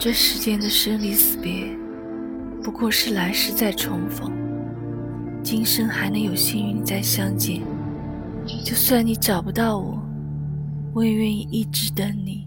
这世间的生离死别不过是来世再重逢。今生还能有幸与你再相见就算你找不到我我也愿意一直等你。